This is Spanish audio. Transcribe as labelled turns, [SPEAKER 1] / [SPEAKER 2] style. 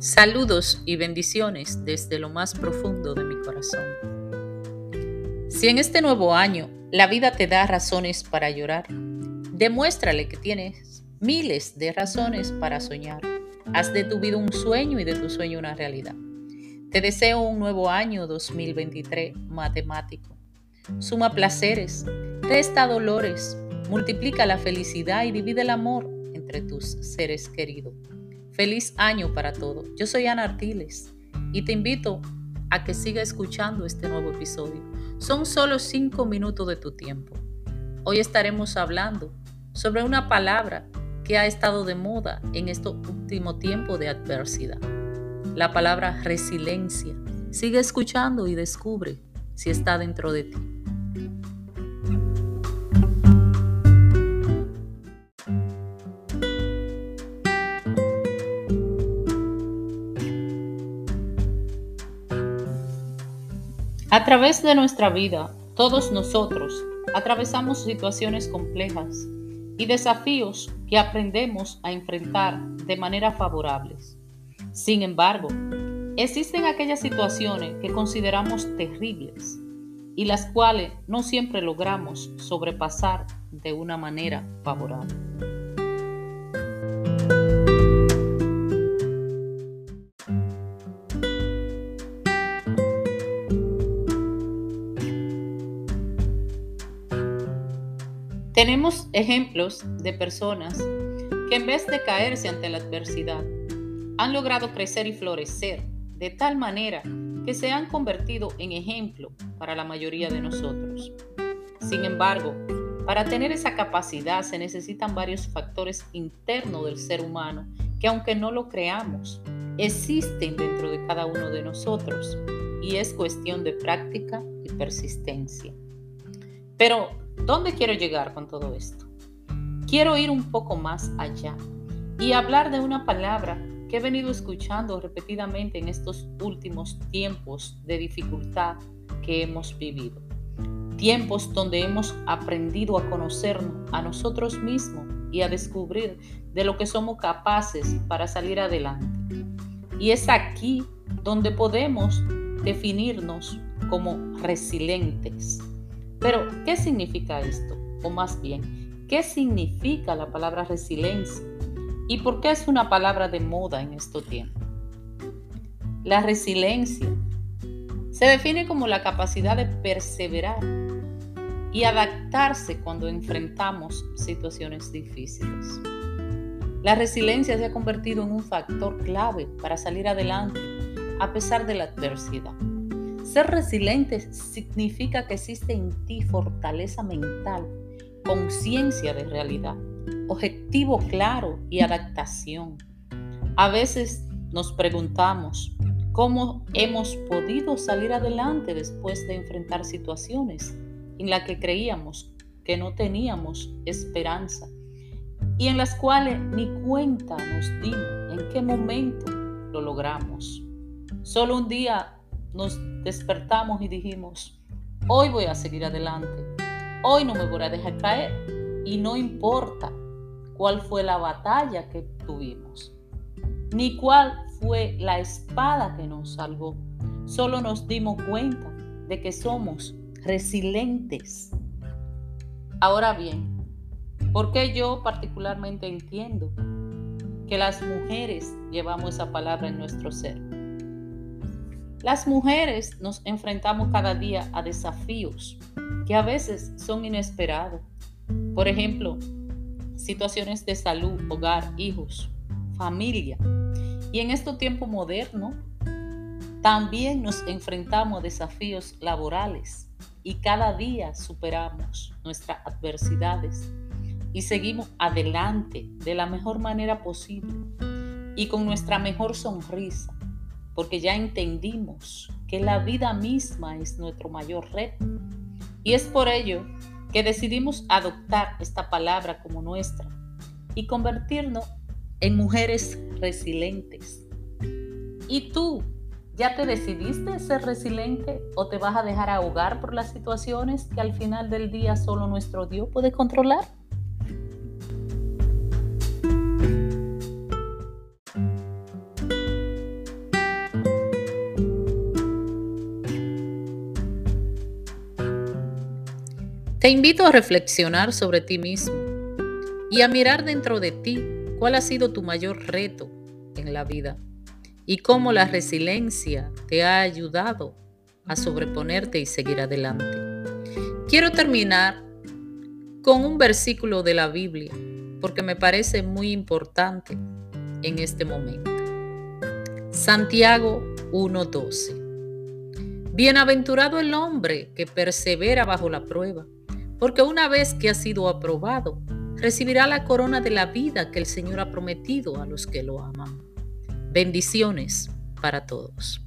[SPEAKER 1] Saludos y bendiciones desde lo más profundo de mi corazón. Si en este nuevo año la vida te da razones para llorar, demuéstrale que tienes miles de razones para soñar. Haz de tu vida un sueño y de tu sueño una realidad. Te deseo un nuevo año 2023 matemático. Suma placeres, resta dolores, multiplica la felicidad y divide el amor entre tus seres queridos. Feliz año para todos. Yo soy Ana Artiles y te invito a que siga escuchando este nuevo episodio. Son solo cinco minutos de tu tiempo. Hoy estaremos hablando sobre una palabra que ha estado de moda en este último tiempo de adversidad. La palabra resiliencia. Sigue escuchando y descubre si está dentro de ti. A través de nuestra vida, todos nosotros atravesamos situaciones complejas y desafíos que aprendemos a enfrentar de manera favorables. Sin embargo, existen aquellas situaciones que consideramos terribles y las cuales no siempre logramos sobrepasar de una manera favorable. Tenemos ejemplos de personas que en vez de caerse ante la adversidad, han logrado crecer y florecer de tal manera que se han convertido en ejemplo para la mayoría de nosotros. Sin embargo, para tener esa capacidad se necesitan varios factores internos del ser humano que aunque no lo creamos, existen dentro de cada uno de nosotros y es cuestión de práctica y persistencia. Pero ¿Dónde quiero llegar con todo esto? Quiero ir un poco más allá y hablar de una palabra que he venido escuchando repetidamente en estos últimos tiempos de dificultad que hemos vivido. Tiempos donde hemos aprendido a conocernos a nosotros mismos y a descubrir de lo que somos capaces para salir adelante. Y es aquí donde podemos definirnos como resilientes pero, ¿qué significa esto? O más bien, ¿qué significa la palabra resiliencia? ¿Y por qué es una palabra de moda en estos tiempos? La resiliencia se define como la capacidad de perseverar y adaptarse cuando enfrentamos situaciones difíciles. La resiliencia se ha convertido en un factor clave para salir adelante a pesar de la adversidad. Ser resiliente significa que existe en ti fortaleza mental, conciencia de realidad, objetivo claro y adaptación. A veces nos preguntamos cómo hemos podido salir adelante después de enfrentar situaciones en las que creíamos que no teníamos esperanza y en las cuales ni cuenta nos dimos en qué momento lo logramos. Solo un día nos despertamos y dijimos, hoy voy a seguir adelante, hoy no me voy a dejar caer y no importa cuál fue la batalla que tuvimos, ni cuál fue la espada que nos salvó. Solo nos dimos cuenta de que somos resilientes. Ahora bien, ¿por qué yo particularmente entiendo que las mujeres llevamos esa palabra en nuestro ser? Las mujeres nos enfrentamos cada día a desafíos que a veces son inesperados. Por ejemplo, situaciones de salud, hogar, hijos, familia. Y en este tiempo moderno, también nos enfrentamos a desafíos laborales y cada día superamos nuestras adversidades y seguimos adelante de la mejor manera posible y con nuestra mejor sonrisa porque ya entendimos que la vida misma es nuestro mayor reto. Y es por ello que decidimos adoptar esta palabra como nuestra y convertirnos en mujeres resilientes. ¿Y tú ya te decidiste ser resiliente o te vas a dejar ahogar por las situaciones que al final del día solo nuestro Dios puede controlar? Te invito a reflexionar sobre ti mismo y a mirar dentro de ti cuál ha sido tu mayor reto en la vida y cómo la resiliencia te ha ayudado a sobreponerte y seguir adelante. Quiero terminar con un versículo de la Biblia porque me parece muy importante en este momento. Santiago 1:12. Bienaventurado el hombre que persevera bajo la prueba porque una vez que ha sido aprobado, recibirá la corona de la vida que el Señor ha prometido a los que lo aman. Bendiciones para todos.